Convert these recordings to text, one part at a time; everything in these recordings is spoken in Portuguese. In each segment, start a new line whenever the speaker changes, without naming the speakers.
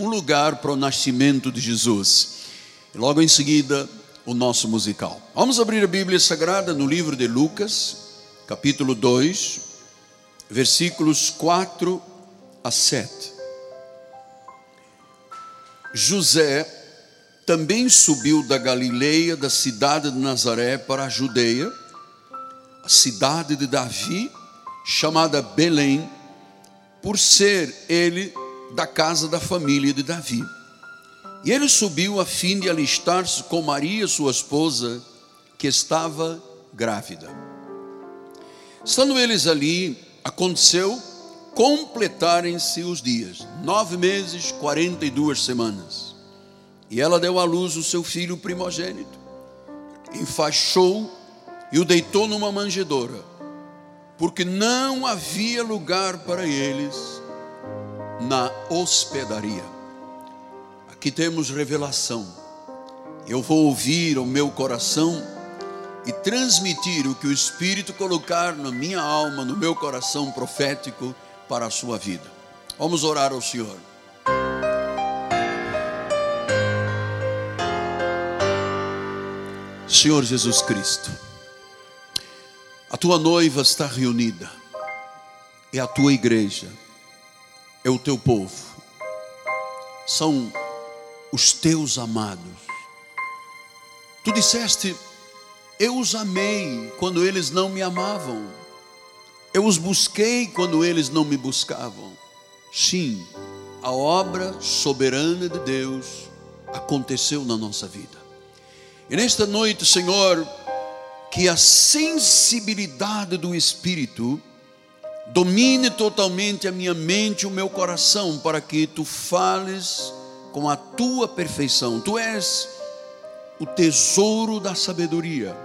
um lugar para o nascimento de Jesus. E logo em seguida, o nosso musical. Vamos abrir a Bíblia Sagrada no livro de Lucas, capítulo 2, versículos 4 a 7. José também subiu da Galileia, da cidade de Nazaré, para a Judeia, a cidade de Davi, chamada Belém, por ser ele da casa da família de Davi. E ele subiu a fim de alistar-se com Maria, sua esposa, que estava grávida. Estando eles ali, aconteceu completarem-se os dias, nove meses, quarenta e duas semanas. E ela deu à luz o seu filho primogênito, enfaixou e o deitou numa manjedoura, porque não havia lugar para eles na hospedaria. Aqui temos revelação. Eu vou ouvir o meu coração e transmitir o que o Espírito colocar na minha alma, no meu coração profético para a sua vida. Vamos orar ao Senhor. Senhor Jesus Cristo, a tua noiva está reunida, é a tua igreja, é o teu povo, são os teus amados. Tu disseste, eu os amei quando eles não me amavam. Eu os busquei quando eles não me buscavam. Sim, a obra soberana de Deus aconteceu na nossa vida. E nesta noite, Senhor, que a sensibilidade do Espírito domine totalmente a minha mente e o meu coração, para que tu fales com a tua perfeição. Tu és o tesouro da sabedoria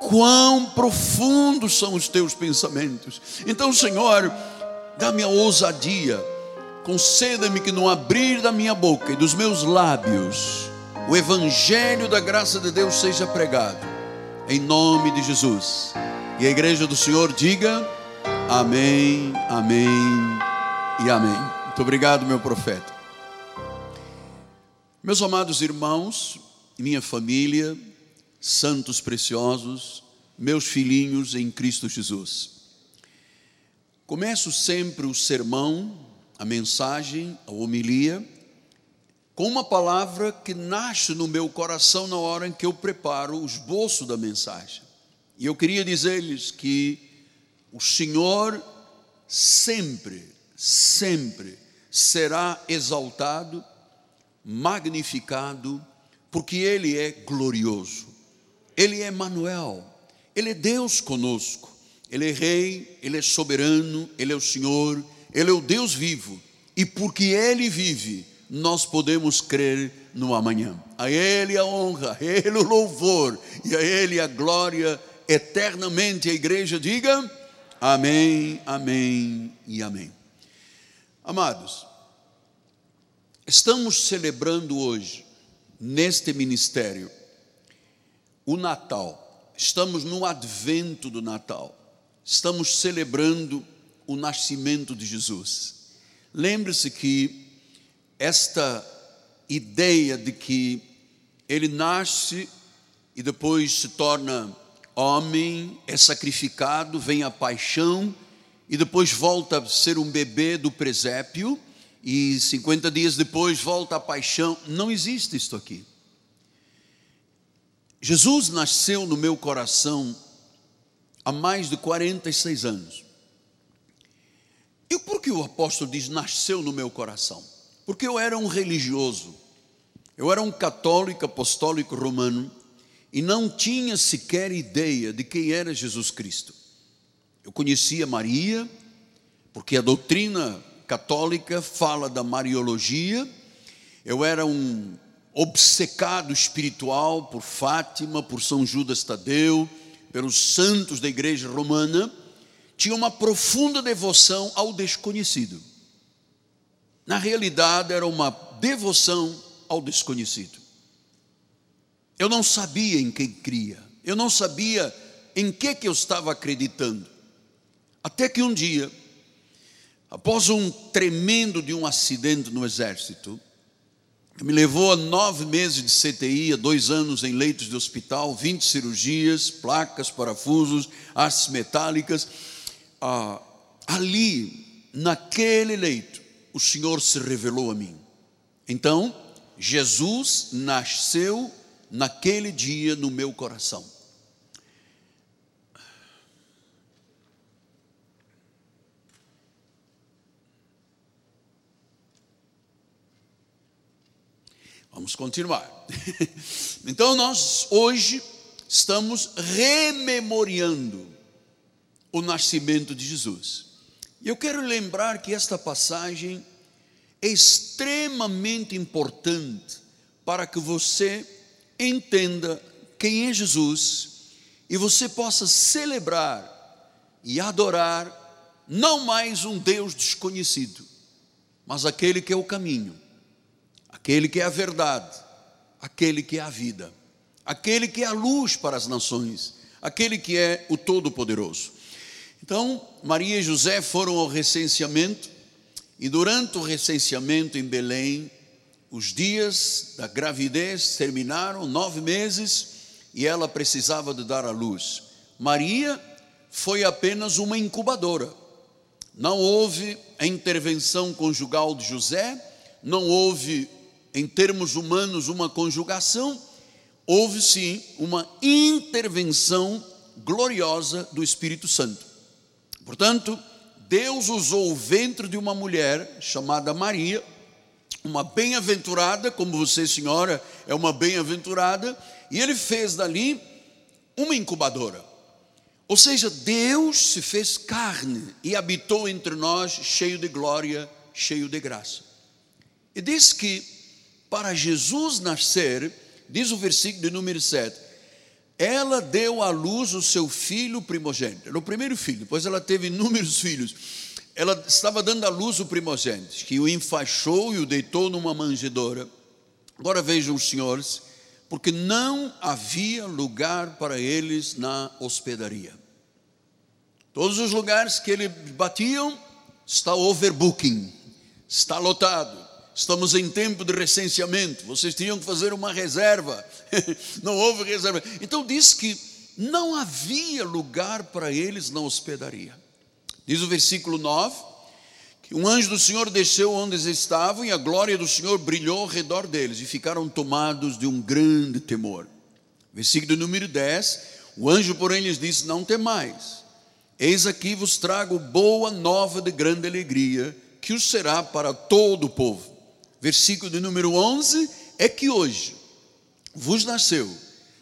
quão profundos são os teus pensamentos. Então, Senhor, dá-me a ousadia, conceda-me que no abrir da minha boca e dos meus lábios, o evangelho da graça de Deus seja pregado, em nome de Jesus. E a igreja do Senhor diga: Amém, Amém e Amém. Muito obrigado, meu profeta. Meus amados irmãos, minha família, santos preciosos, meus filhinhos em Cristo Jesus. Começo sempre o sermão, a mensagem, a homilia, com uma palavra que nasce no meu coração na hora em que eu preparo o esboço da mensagem. E eu queria dizer-lhes que o Senhor sempre, sempre será exaltado, magnificado, porque Ele é glorioso. Ele é Manuel, Ele é Deus conosco, Ele é Rei, Ele é soberano, Ele é o Senhor, Ele é o Deus vivo, e porque Ele vive, nós podemos crer no amanhã. A Ele a honra, a Ele o louvor e a Ele a glória eternamente. A igreja diga amém, amém e amém. Amados, estamos celebrando hoje, neste ministério, o Natal. Estamos no advento do Natal. Estamos celebrando o nascimento de Jesus. Lembre-se que esta ideia de que ele nasce e depois se torna homem, é sacrificado, vem a paixão e depois volta a ser um bebê do presépio e 50 dias depois volta a paixão. Não existe isto aqui. Jesus nasceu no meu coração há mais de 46 anos. E por que o apóstolo diz nasceu no meu coração? Porque eu era um religioso, eu era um católico apostólico romano e não tinha sequer ideia de quem era Jesus Cristo. Eu conhecia Maria, porque a doutrina católica fala da Mariologia, eu era um obcecado espiritual por Fátima, por São Judas Tadeu, pelos santos da igreja romana, tinha uma profunda devoção ao desconhecido. Na realidade, era uma devoção ao desconhecido. Eu não sabia em quem cria, eu não sabia em que, que eu estava acreditando. Até que um dia, após um tremendo de um acidente no exército, Me levou a nove meses de CTI, a dois anos em leitos de hospital, 20 cirurgias, placas, parafusos, hastes metálicas. Ah, ali, naquele leito, o Senhor se revelou a mim. Então, Jesus nasceu naquele dia no meu coração. Vamos continuar. Então, nós hoje estamos rememorando o nascimento de Jesus. E eu quero lembrar que esta passagem é extremamente importante para que você entenda quem é Jesus e você possa celebrar e adorar não mais um Deus desconhecido, mas aquele que é o caminho, aquele que é a verdade, aquele que é a vida, aquele que é a luz para as nações, aquele que é o Todo-Poderoso. Então, Maria e José foram ao recenseamento e durante o recenseamento em Belém, os dias da gravidez terminaram, nove meses, e ela precisava de dar à luz. Maria foi apenas uma incubadora. Não houve a intervenção conjugal de José, não houve, em termos humanos, uma conjugação, houve sim uma intervenção gloriosa do Espírito Santo. Portanto, Deus usou o ventre de uma mulher chamada Maria, uma bem-aventurada, como você, senhora, é uma bem-aventurada, e ele fez dali uma incubadora. Ou seja, Deus se fez carne e habitou entre nós, cheio de glória, cheio de graça. E diz que para Jesus nascer, diz o versículo de número 7, ela deu à luz o seu filho primogênito. Era o primeiro filho, depois ela teve inúmeros filhos. Ela estava dando à luz o primogênito, que o enfaixou e o deitou numa manjedoura. Agora vejam os senhores, porque não havia lugar para eles na hospedaria. Todos os lugares que ele batiam está overbooking, está lotado. Estamos em tempo de recenseamento, vocês tinham que fazer uma reserva, não houve reserva. Então diz que não havia lugar para eles na hospedaria. Diz o versículo 9: que um anjo do Senhor desceu onde eles estavam e a glória do Senhor brilhou ao redor deles e ficaram tomados de um grande temor. Versículo número 10: o anjo, porém, lhes disse: Não temais, eis aqui vos trago boa nova de grande alegria, que o será para todo o povo versículo de número 11, é que hoje vos nasceu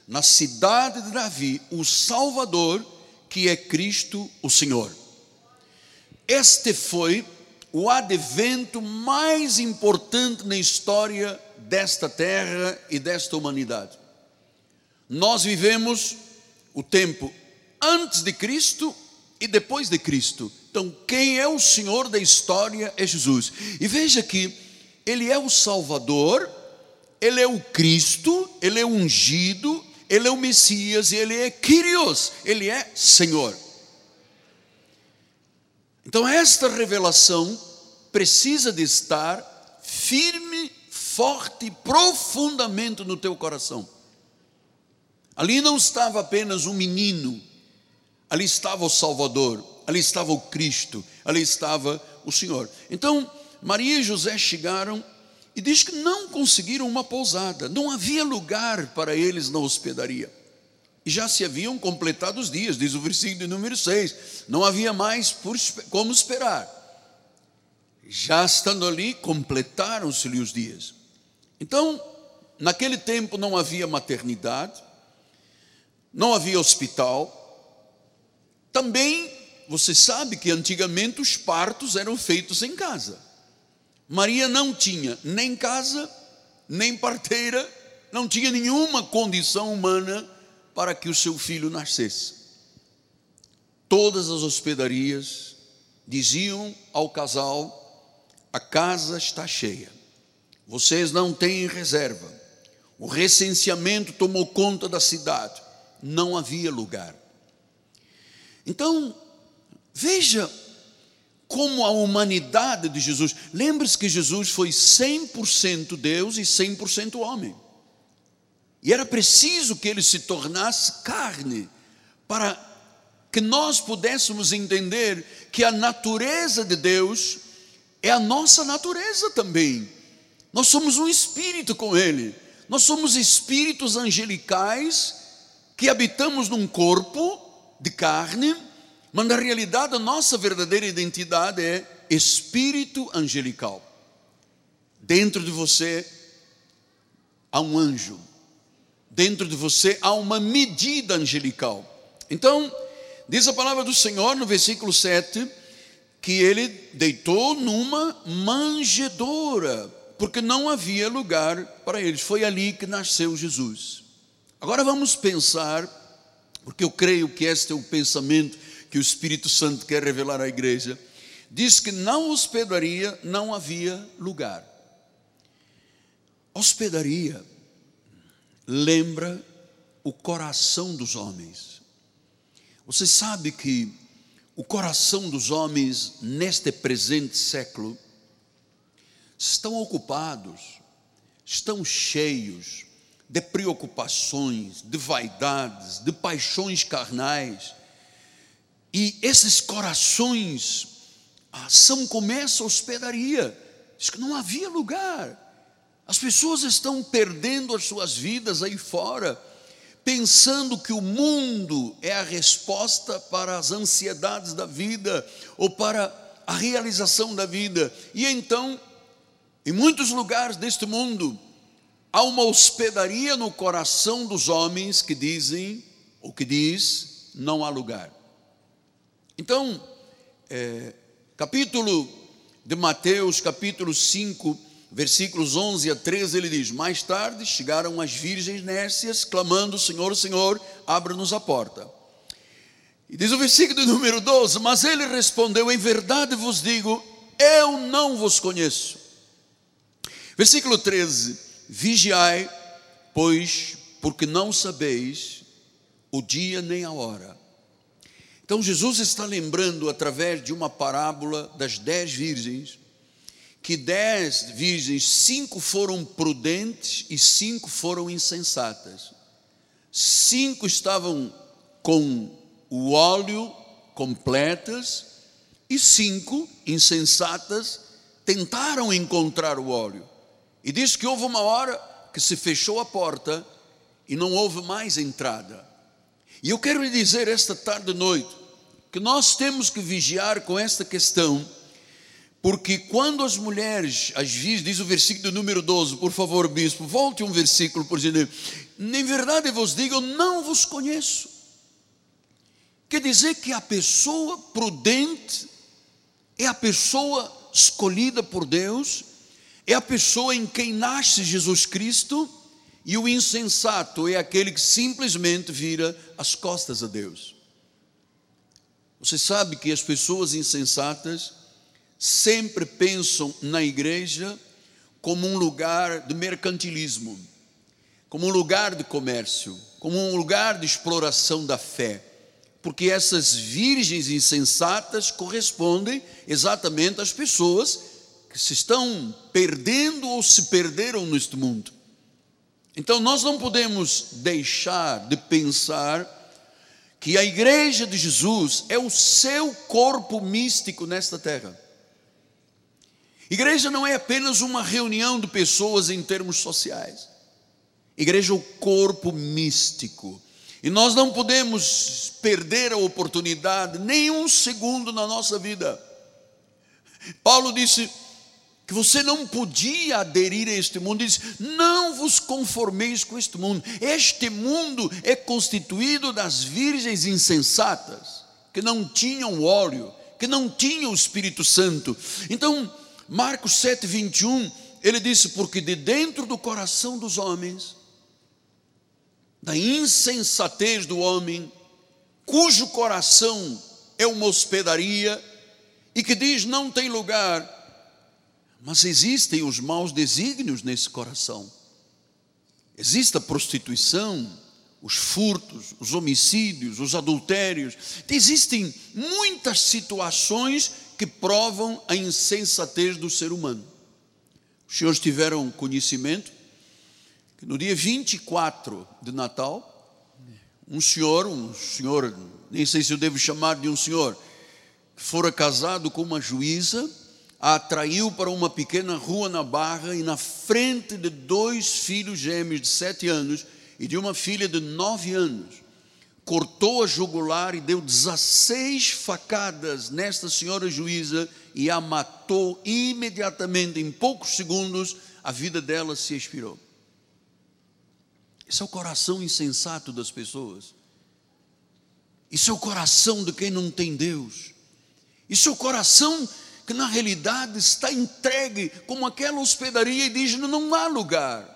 na cidade de Davi o Salvador, que é Cristo o Senhor. Este foi o advento mais importante na história desta terra e desta humanidade. Nós vivemos o tempo antes de Cristo e depois de Cristo. Então, quem é o Senhor da história é Jesus. E veja que ele é o Salvador, Ele é o Cristo, Ele é o ungido, Ele é o Messias, Ele é Kyrios, Ele é Senhor. Então, esta revelação precisa de estar firme, forte, profundamente no teu coração. Ali não estava apenas um menino, ali estava o Salvador, ali estava o Cristo, ali estava o Senhor. Então, Maria e José chegaram e diz que não conseguiram uma pousada, não havia lugar para eles na hospedaria. E já se haviam completado os dias, diz o versículo número 6, não havia mais por, como esperar. Já estando ali, completaram-se-lhe os dias. Então, naquele tempo não havia maternidade, não havia hospital, também você sabe que antigamente os partos eram feitos em casa. Maria não tinha nem casa, nem parteira, não tinha nenhuma condição humana para que o seu filho nascesse. Todas as hospedarias diziam ao casal: a casa está cheia, vocês não têm reserva. O recenseamento tomou conta da cidade, não havia lugar. Então, veja como a humanidade de Jesus. Lembre-se que Jesus foi 100% Deus e 100% homem. E era preciso que ele se tornasse carne para que nós pudéssemos entender que a natureza de Deus é a nossa natureza também. Nós somos um espírito com ele. Nós somos espíritos angelicais que habitamos num corpo de carne mas na realidade, a nossa verdadeira identidade é espírito angelical. Dentro de você há um anjo. Dentro de você há uma medida angelical. Então, diz a palavra do Senhor no versículo 7 que ele deitou numa manjedoura, porque não havia lugar para eles. Foi ali que nasceu Jesus. Agora vamos pensar, porque eu creio que este é o pensamento que o Espírito Santo quer revelar à igreja, diz que na hospedaria não havia lugar. Hospedaria lembra o coração dos homens. Você sabe que o coração dos homens neste presente século estão ocupados, estão cheios de preocupações, de vaidades, de paixões carnais e esses corações ah, são como essa hospedaria. Diz que não havia lugar. As pessoas estão perdendo as suas vidas aí fora, pensando que o mundo é a resposta para as ansiedades da vida ou para a realização da vida. E então, em muitos lugares deste mundo, há uma hospedaria no coração dos homens que dizem, ou que diz, não há lugar. Então, é, capítulo de Mateus, capítulo 5, versículos 11 a 13, ele diz: Mais tarde chegaram as virgens nércias, clamando: Senhor, Senhor, abra-nos a porta. E diz o versículo número 12: Mas ele respondeu: Em verdade vos digo, eu não vos conheço. Versículo 13: Vigiai, pois, porque não sabeis o dia nem a hora. Então Jesus está lembrando, através de uma parábola das dez virgens, que dez virgens, cinco foram prudentes e cinco foram insensatas. Cinco estavam com o óleo completas e cinco insensatas tentaram encontrar o óleo. E diz que houve uma hora que se fechou a porta e não houve mais entrada. E eu quero lhe dizer esta tarde e noite que nós temos que vigiar com esta questão, porque quando as mulheres, as vezes, diz o versículo número 12, por favor, bispo, volte um versículo, por gentil. Em verdade vos digo, eu não vos conheço. Quer dizer que a pessoa prudente é a pessoa escolhida por Deus, é a pessoa em quem nasce Jesus Cristo, e o insensato é aquele que simplesmente vira as costas a Deus. Você sabe que as pessoas insensatas sempre pensam na igreja como um lugar de mercantilismo, como um lugar de comércio, como um lugar de exploração da fé, porque essas virgens insensatas correspondem exatamente às pessoas que se estão perdendo ou se perderam neste mundo. Então nós não podemos deixar de pensar que a igreja de Jesus é o seu corpo místico nesta terra. Igreja não é apenas uma reunião de pessoas em termos sociais. Igreja é o corpo místico. E nós não podemos perder a oportunidade, nem um segundo na nossa vida. Paulo disse: que você não podia aderir a este mundo, diz: não vos conformeis com este mundo. Este mundo é constituído das virgens insensatas, que não tinham óleo, que não tinham o Espírito Santo. Então, Marcos 7, 21, ele disse: porque de dentro do coração dos homens, da insensatez do homem, cujo coração é uma hospedaria, e que diz: não tem lugar mas existem os maus desígnios nesse coração. Existe a prostituição, os furtos, os homicídios, os adultérios. Existem muitas situações que provam a insensatez do ser humano. Os senhores tiveram conhecimento que no dia 24 de Natal, um senhor, um senhor, nem sei se eu devo chamar de um senhor, que fora casado com uma juíza, a atraiu para uma pequena rua na Barra e na frente de dois filhos gêmeos de sete anos e de uma filha de nove anos, cortou a jugular e deu 16 facadas nesta senhora juíza e a matou imediatamente, em poucos segundos, a vida dela se expirou. Esse é o coração insensato das pessoas. Isso é o coração de quem não tem Deus. Isso é o coração que na realidade está entregue como aquela hospedaria e diz: não há lugar.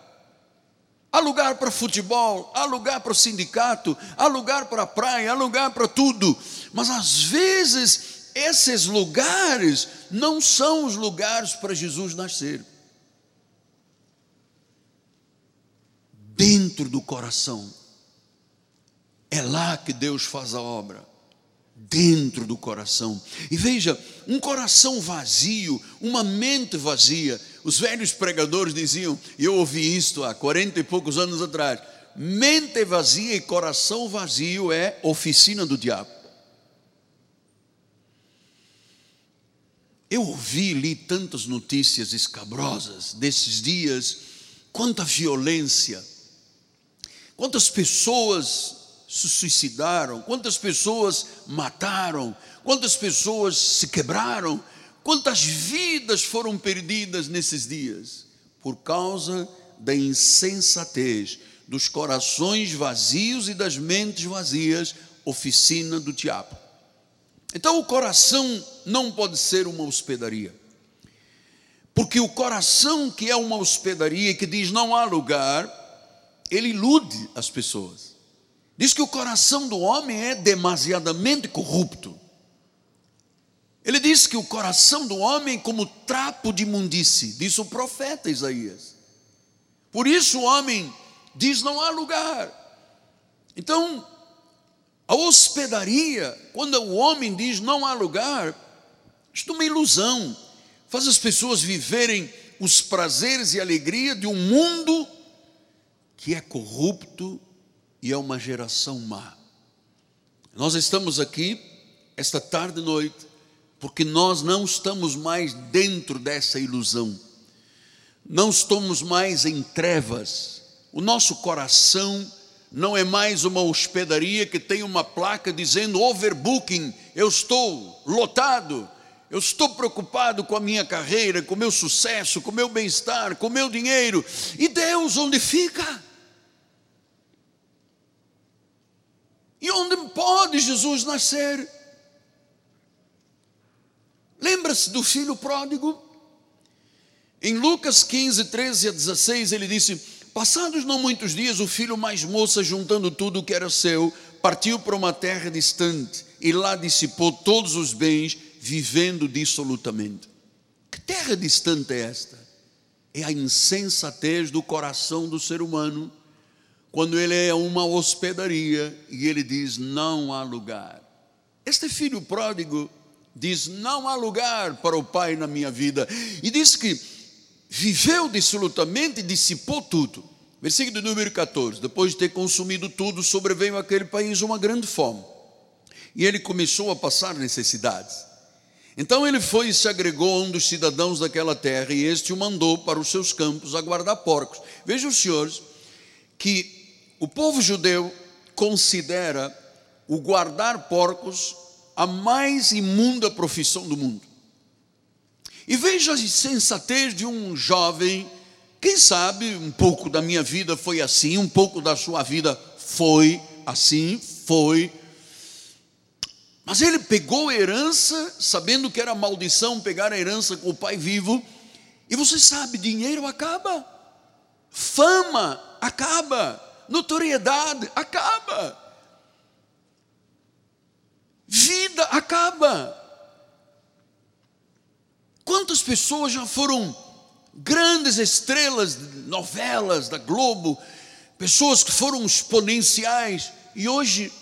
Há lugar para futebol, há lugar para o sindicato, há lugar para a praia, há lugar para tudo. Mas às vezes esses lugares não são os lugares para Jesus nascer. Dentro do coração, é lá que Deus faz a obra dentro do coração. E veja, um coração vazio, uma mente vazia. Os velhos pregadores diziam, e eu ouvi isto há quarenta e poucos anos atrás: mente vazia e coração vazio é oficina do diabo. Eu ouvi li tantas notícias escabrosas desses dias, quanta violência, quantas pessoas se suicidaram, quantas pessoas mataram, quantas pessoas se quebraram, quantas vidas foram perdidas nesses dias, por causa da insensatez, dos corações vazios e das mentes vazias, oficina do diabo. Então o coração não pode ser uma hospedaria. Porque o coração que é uma hospedaria que diz não há lugar, ele ilude as pessoas. Diz que o coração do homem é demasiadamente corrupto. Ele diz que o coração do homem é como trapo de imundice, diz o profeta Isaías. Por isso o homem diz: não há lugar. Então, a hospedaria, quando o homem diz não há lugar, isto é uma ilusão, faz as pessoas viverem os prazeres e alegria de um mundo que é corrupto e é uma geração má. Nós estamos aqui esta tarde e noite porque nós não estamos mais dentro dessa ilusão. Não estamos mais em trevas. O nosso coração não é mais uma hospedaria que tem uma placa dizendo overbooking, eu estou lotado. Eu estou preocupado com a minha carreira, com o meu sucesso, com o meu bem-estar, com o meu dinheiro. E Deus onde fica? E onde pode Jesus nascer? Lembra-se do filho pródigo? Em Lucas 15, 13 a 16, ele disse: Passados não muitos dias, o filho mais moça, juntando tudo o que era seu, partiu para uma terra distante e lá dissipou todos os bens, vivendo dissolutamente. Que terra distante é esta? É a insensatez do coração do ser humano quando ele é uma hospedaria e ele diz: não há lugar. Este filho pródigo diz: não há lugar para o pai na minha vida, e diz que viveu dissolutamente e dissipou tudo. Versículo número 14: Depois de ter consumido tudo, sobreveio àquele país uma grande fome, e ele começou a passar necessidades. Então ele foi e se agregou a um dos cidadãos daquela terra, e este o mandou para os seus campos a guardar porcos. Vejam senhores que o povo judeu considera o guardar porcos a mais imunda profissão do mundo. E veja a insensatez de um jovem, quem sabe um pouco da minha vida foi assim, um pouco da sua vida foi assim, foi. Mas ele pegou a herança, sabendo que era maldição pegar a herança com o pai vivo, e você sabe, dinheiro acaba, fama acaba, notoriedade acaba, vida acaba. Quantas pessoas já foram grandes estrelas de novelas da Globo, pessoas que foram exponenciais e hoje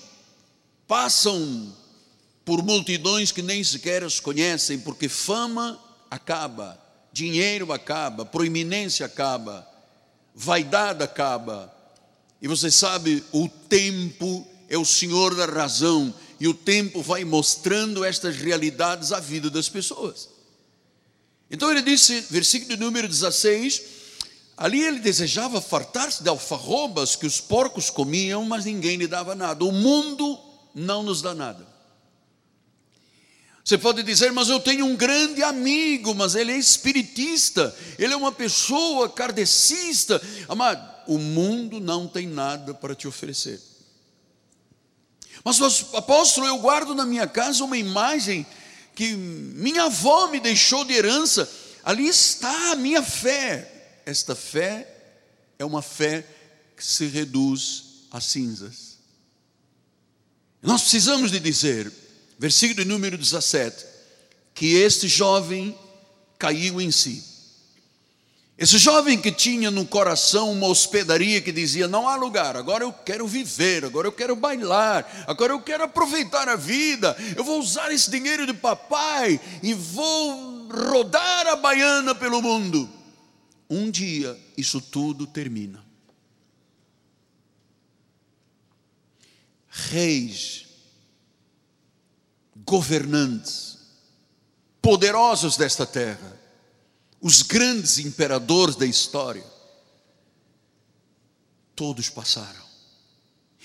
passam por multidões que nem sequer os conhecem, porque fama acaba, dinheiro acaba, proeminência acaba, vaidade acaba. E você sabe, o tempo é o senhor da razão, e o tempo vai mostrando estas realidades à vida das pessoas. Então ele disse, versículo número 16: ali ele desejava fartar-se de alfarrobas que os porcos comiam, mas ninguém lhe dava nada. O mundo não nos dá nada. Você pode dizer, mas eu tenho um grande amigo, mas ele é espiritista, ele é uma pessoa kardecista. Amado, o mundo não tem nada para te oferecer. Mas, apóstolo, eu guardo na minha casa uma imagem que minha avó me deixou de herança. Ali está a minha fé. Esta fé é uma fé que se reduz a cinzas. Nós precisamos de dizer, versículo número 17, que este jovem caiu em si. Esse jovem que tinha no coração uma hospedaria que dizia: Não há lugar, agora eu quero viver, agora eu quero bailar, agora eu quero aproveitar a vida, eu vou usar esse dinheiro de papai e vou rodar a baiana pelo mundo. Um dia isso tudo termina. Reis governantes, poderosos desta terra, os grandes imperadores da história, todos passaram.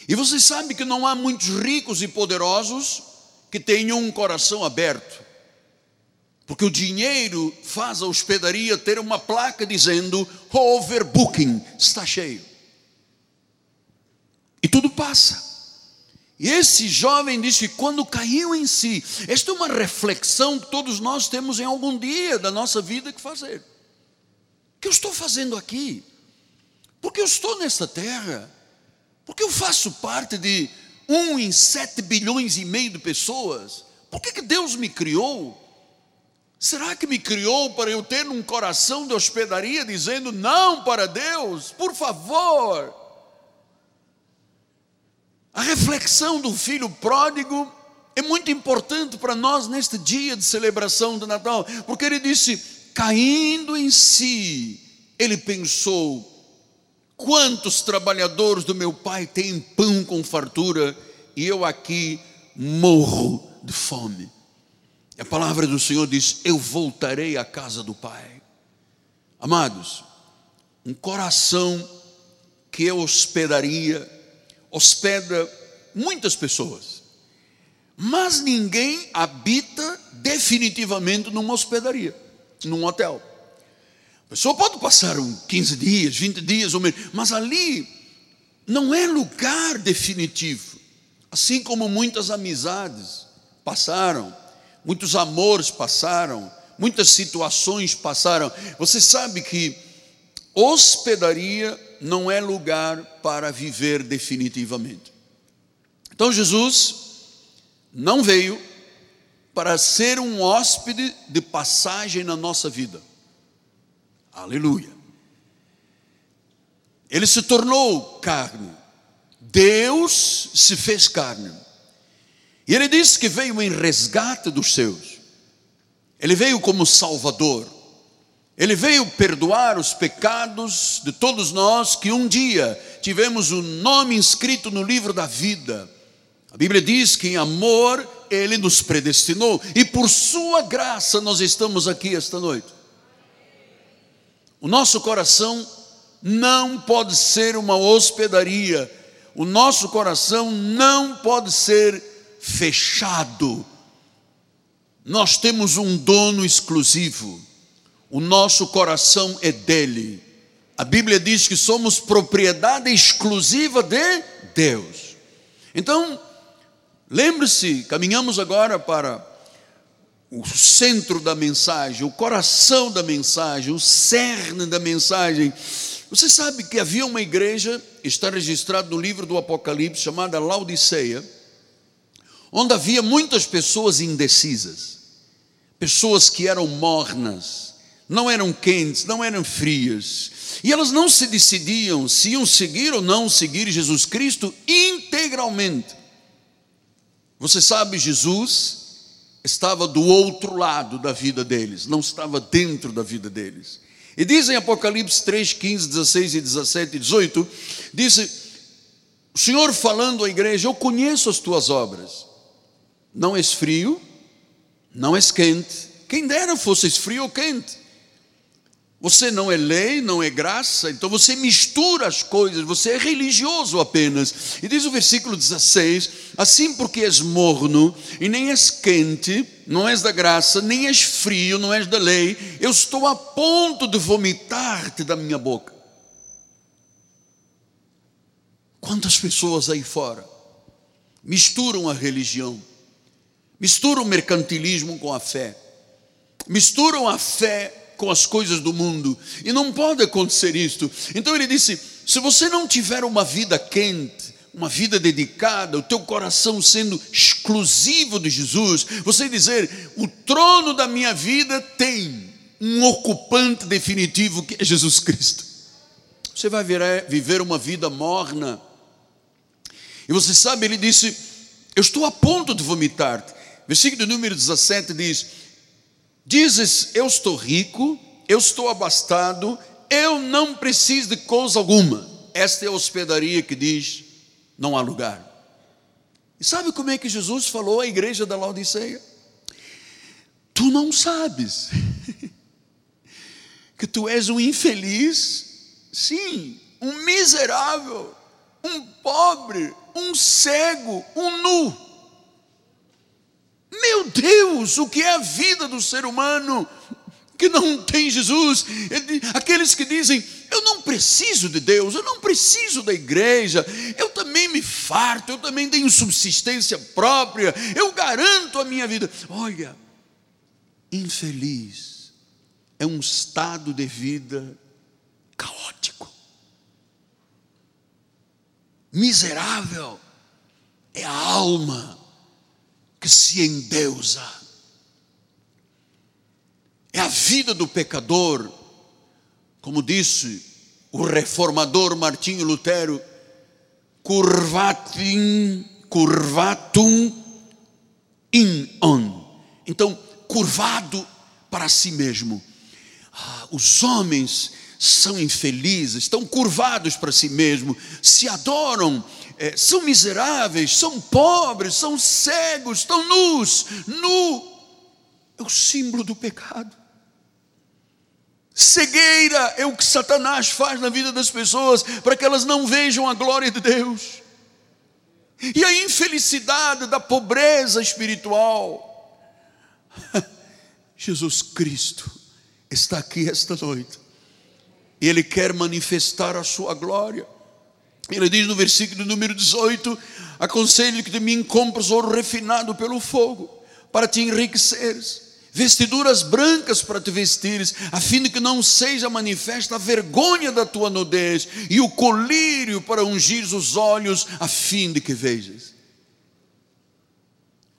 E você sabe que não há muitos ricos e poderosos que tenham um coração aberto, porque o dinheiro faz a hospedaria ter uma placa dizendo overbooking, está cheio. E tudo passa. E esse jovem disse que quando caiu em si, esta é uma reflexão que todos nós temos em algum dia da nossa vida que fazer. O que eu estou fazendo aqui? Porque eu estou nesta terra? Porque eu faço parte de um em sete bilhões e meio de pessoas? Por que, que Deus me criou? Será que me criou para eu ter um coração de hospedaria dizendo não para Deus? Por favor. A reflexão do filho pródigo é muito importante para nós neste dia de celebração do Natal, porque ele disse: caindo em si, ele pensou: quantos trabalhadores do meu pai têm pão com fartura e eu aqui morro de fome. A palavra do Senhor diz: Eu voltarei à casa do Pai. Amados, um coração que é hospedaria, hospeda muitas pessoas, mas ninguém habita definitivamente numa hospedaria, num hotel. A pessoa pode passar 15 dias, 20 dias, mas ali não é lugar definitivo. Assim como muitas amizades passaram, muitos amores passaram, muitas situações passaram. Você sabe que hospedaria não é lugar para viver definitivamente. Então Jesus não veio para ser um hóspede de passagem na nossa vida. Aleluia. Ele se tornou carne. Deus se fez carne. E ele disse que veio em resgate dos seus. Ele veio como Salvador. Ele veio perdoar os pecados de todos nós que um dia tivemos o nome inscrito no livro da vida. A Bíblia diz que em amor ele nos predestinou e por sua graça nós estamos aqui esta noite. O nosso coração não pode ser uma hospedaria, o nosso coração não pode ser fechado. Nós temos um dono exclusivo o nosso coração é dele. A Bíblia diz que somos propriedade exclusiva de Deus. Então, lembre-se, caminhamos agora para o centro da mensagem, o coração da mensagem, o cerne da mensagem. Você sabe que havia uma igreja, está registrado no livro do Apocalipse, chamada Laodiceia, onde havia muitas pessoas indecisas, pessoas que eram mornas, não eram quentes, não eram frias. E elas não se decidiam se iam seguir ou não seguir Jesus Cristo integralmente. Você sabe, Jesus estava do outro lado da vida deles, não estava dentro da vida deles. E diz em Apocalipse 3, 15, 16 e 17 e 18: disse, o Senhor falando à igreja: Eu conheço as tuas obras, não és frio, não és quente, quem dera fosses frio ou quente. Você não é lei, não é graça, então você mistura as coisas, você é religioso apenas. E diz o versículo 16: Assim porque és morno e nem és quente, não és da graça, nem és frio, não és da lei, eu estou a ponto de vomitar-te da minha boca. Quantas pessoas aí fora misturam a religião, misturam o mercantilismo com a fé, misturam a fé com as coisas do mundo, e não pode acontecer isto. Então ele disse: se você não tiver uma vida quente, uma vida dedicada, o teu coração sendo exclusivo de Jesus, você dizer: o trono da minha vida tem um ocupante definitivo que é Jesus Cristo. Você vai viver uma vida morna. E você sabe, ele disse: Eu estou a ponto de vomitar-te. Versículo número 17 diz: Dizes, eu estou rico, eu estou abastado, eu não preciso de coisa alguma. Esta é a hospedaria que diz: não há lugar. E sabe como é que Jesus falou à igreja da Laodiceia? Tu não sabes que tu és um infeliz, sim, um miserável, um pobre, um cego, um nu. Meu Deus, o que é a vida do ser humano que não tem Jesus? Aqueles que dizem, eu não preciso de Deus, eu não preciso da igreja, eu também me farto, eu também tenho subsistência própria, eu garanto a minha vida. Olha, infeliz é um estado de vida caótico, miserável é a alma que se endeusa. É a vida do pecador, como disse o reformador Martinho Lutero, curvatum, curvatum in on. Então, curvado para si mesmo. Ah, os homens são infelizes, estão curvados para si mesmo, se adoram é, são miseráveis, são pobres, são cegos, estão nus. Nu é o símbolo do pecado. Cegueira é o que Satanás faz na vida das pessoas para que elas não vejam a glória de Deus. E a infelicidade da pobreza espiritual. Jesus Cristo está aqui esta noite. E Ele quer manifestar a sua glória. Ele diz no versículo número 18: Aconselho que de mim compres ouro refinado pelo fogo, para te enriqueceres, vestiduras brancas para te vestires, a fim de que não seja manifesta a vergonha da tua nudez, e o colírio para ungir os olhos, a fim de que vejas.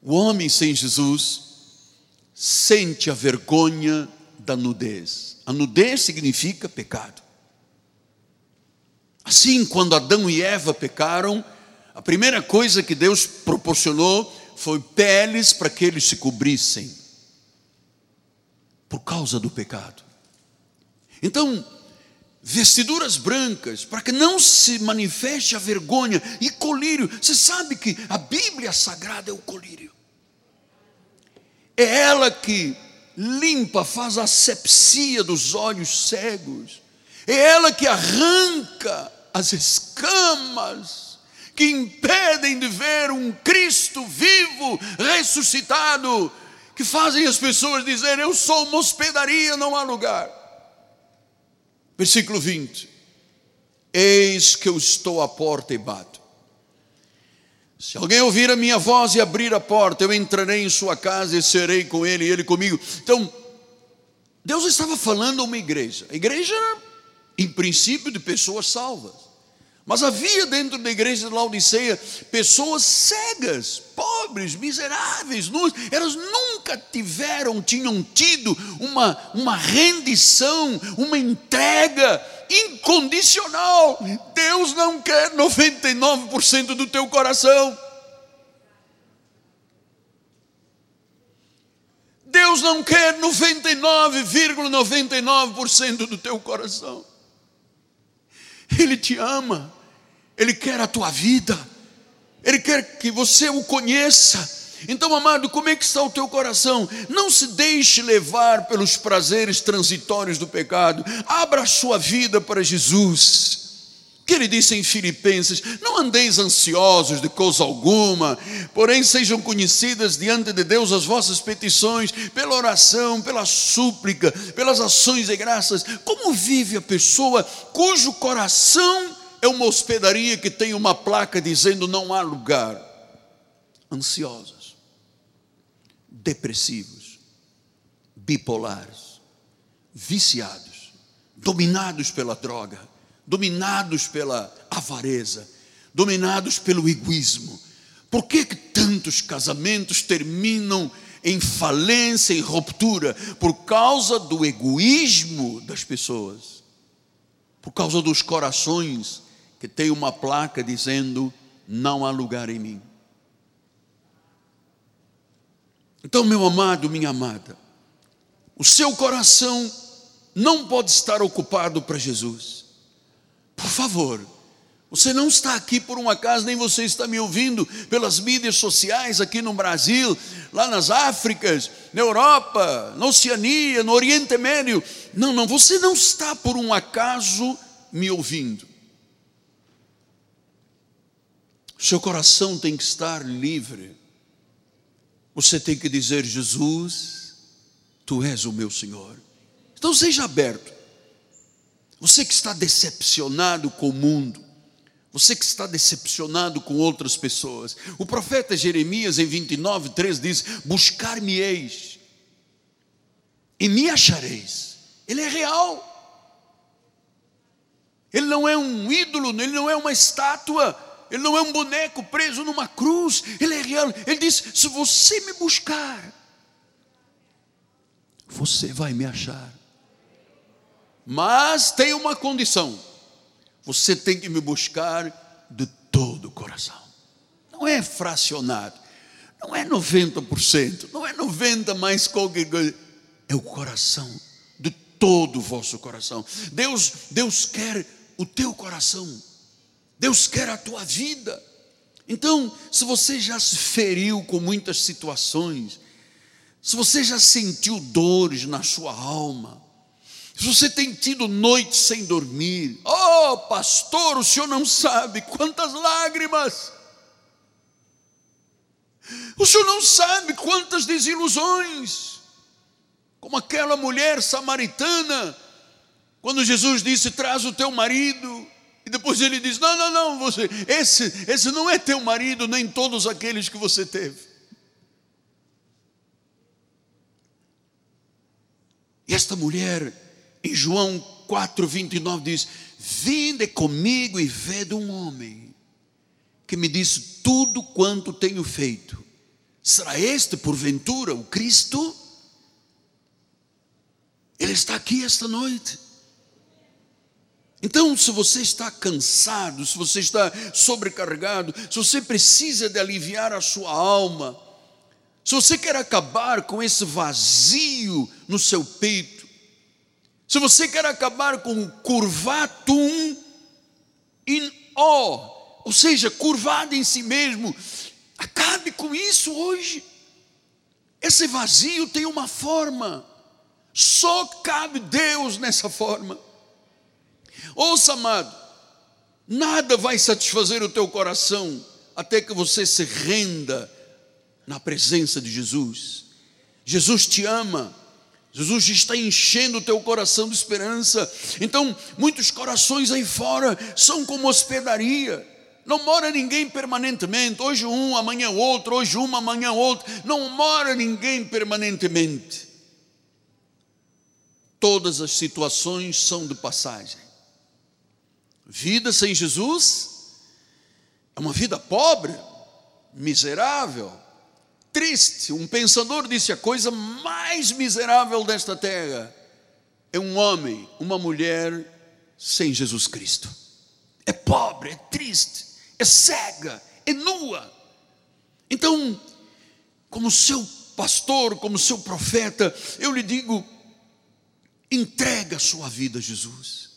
O homem sem Jesus sente a vergonha da nudez. A nudez significa pecado. Assim, quando Adão e Eva pecaram, a primeira coisa que Deus proporcionou foi peles para que eles se cobrissem, por causa do pecado. Então, vestiduras brancas, para que não se manifeste a vergonha, e colírio. Você sabe que a Bíblia Sagrada é o colírio, é ela que limpa, faz a asepsia dos olhos cegos, é ela que arranca as escamas que impedem de ver um Cristo vivo, ressuscitado, que fazem as pessoas dizer: Eu sou uma hospedaria, não há lugar. Versículo 20: Eis que eu estou à porta e bato. Se alguém ouvir a minha voz e abrir a porta, eu entrarei em sua casa e serei com ele e ele comigo. Então, Deus estava falando a uma igreja. A igreja, em princípio, de pessoas salvas. Mas havia dentro da igreja de Laodiceia pessoas cegas, pobres, miseráveis, nuas. Elas nunca tiveram, tinham tido uma, uma rendição, uma entrega incondicional. Deus não quer 99% do teu coração. Deus não quer 99,99% ,99 do teu coração. Ele te ama, Ele quer a tua vida, Ele quer que você o conheça. Então, amado, como é que está o teu coração? Não se deixe levar pelos prazeres transitórios do pecado. Abra a sua vida para Jesus. Que ele disse em Filipenses: Não andeis ansiosos de coisa alguma, porém sejam conhecidas diante de Deus as vossas petições, pela oração, pela súplica, pelas ações de graças. Como vive a pessoa cujo coração é uma hospedaria que tem uma placa dizendo não há lugar? Ansiosos depressivos, bipolares, viciados, dominados pela droga, dominados pela avareza, dominados pelo egoísmo. Por que, que tantos casamentos terminam em falência, em ruptura? Por causa do egoísmo das pessoas, por causa dos corações que têm uma placa dizendo: não há lugar em mim. Então, meu amado, minha amada, o seu coração não pode estar ocupado para Jesus. Por favor, você não está aqui por um acaso, nem você está me ouvindo pelas mídias sociais aqui no Brasil, lá nas Áfricas, na Europa, na Oceania, no Oriente Médio. Não, não, você não está por um acaso me ouvindo. Seu coração tem que estar livre você tem que dizer: Jesus, tu és o meu Senhor. Então seja aberto. Você que está decepcionado com o mundo, você que está decepcionado com outras pessoas. O profeta Jeremias, em 29, 3 diz: Buscar-me-eis e me achareis. Ele é real. Ele não é um ídolo, ele não é uma estátua ele não é um boneco preso numa cruz, ele é real. Ele diz: se você me buscar, você vai me achar. Mas tem uma condição: você tem que me buscar de todo o coração. Não é fracionado, não é 90%, não é 90% mais qualquer coisa, é o coração, de todo o vosso coração. Deus, Deus quer o teu coração. Deus quer a tua vida. Então, se você já se feriu com muitas situações, se você já sentiu dores na sua alma, se você tem tido noites sem dormir, oh pastor, o senhor não sabe quantas lágrimas, o senhor não sabe quantas desilusões, como aquela mulher samaritana, quando Jesus disse: traz o teu marido, e depois ele diz: Não, não, não, você, esse, esse não é teu marido, nem todos aqueles que você teve. E esta mulher, em João 4, 29, diz: Vinde comigo e vede um homem que me disse tudo quanto tenho feito. Será este, porventura, o Cristo? Ele está aqui esta noite. Então, se você está cansado, se você está sobrecarregado, se você precisa de aliviar a sua alma, se você quer acabar com esse vazio no seu peito, se você quer acabar com curvatum in o, ou seja, curvado em si mesmo, acabe com isso hoje. Esse vazio tem uma forma, só cabe Deus nessa forma. Ouça, amado, nada vai satisfazer o teu coração até que você se renda na presença de Jesus. Jesus te ama. Jesus está enchendo o teu coração de esperança. Então, muitos corações aí fora são como hospedaria. Não mora ninguém permanentemente. Hoje um, amanhã outro, hoje uma, amanhã outro. Não mora ninguém permanentemente. Todas as situações são de passagem. Vida sem Jesus é uma vida pobre, miserável, triste. Um pensador disse: a coisa mais miserável desta terra é um homem, uma mulher sem Jesus Cristo. É pobre, é triste, é cega, é nua. Então, como seu pastor, como seu profeta, eu lhe digo: entrega a sua vida a Jesus,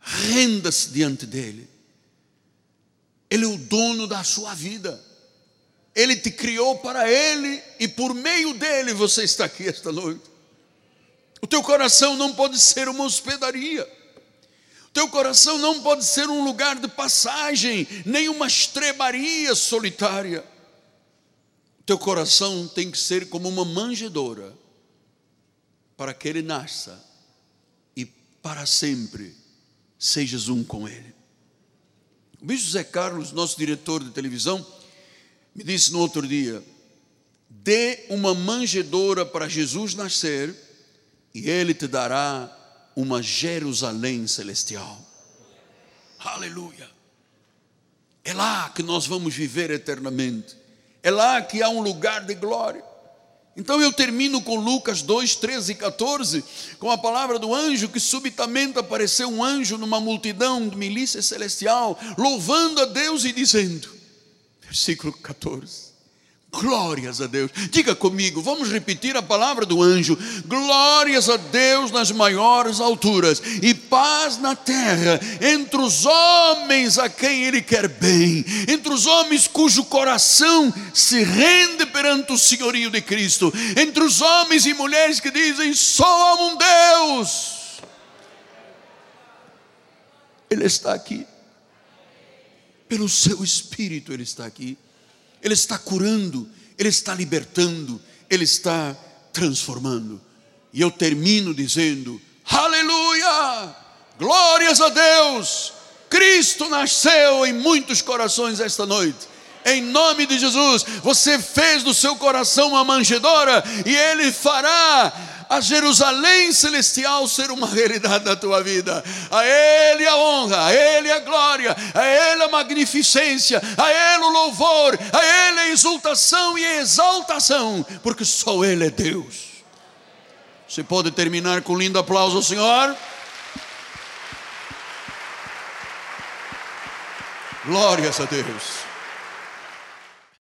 renda-se diante dEle, Ele é o dono da sua vida, Ele te criou para Ele e por meio dEle você está aqui esta noite. O teu coração não pode ser uma hospedaria. Teu coração não pode ser um lugar de passagem, nem uma estrebaria solitária. Teu coração tem que ser como uma manjedoura, para que ele nasça e para sempre sejas um com ele. O bispo José Carlos, nosso diretor de televisão, me disse no outro dia: dê uma manjedoura para Jesus nascer, e ele te dará uma Jerusalém celestial. Aleluia. É lá que nós vamos viver eternamente. É lá que há um lugar de glória. Então eu termino com Lucas 2, 13 e 14, com a palavra do anjo que subitamente apareceu um anjo numa multidão de milícia celestial, louvando a Deus e dizendo, versículo 14: Glórias a Deus. Diga comigo, vamos repetir a palavra do anjo. Glórias a Deus nas maiores alturas e paz na terra entre os homens a quem Ele quer bem, entre os homens cujo coração se rende perante o senhorio de Cristo, entre os homens e mulheres que dizem: só um Deus. Ele está aqui. Pelo seu espírito ele está aqui. Ele está curando, Ele está libertando, Ele está transformando. E eu termino dizendo: Aleluia! Glórias a Deus! Cristo nasceu em muitos corações esta noite. Em nome de Jesus, você fez do seu coração uma manjedoura e Ele fará a Jerusalém celestial ser uma realidade na tua vida. A Ele a honra, a Ele a glória, a Ele a magnificência, a Ele o louvor, a Ele a exultação e a exaltação, porque só Ele é Deus. Você pode terminar com um lindo aplauso ao Senhor? Glórias a Deus.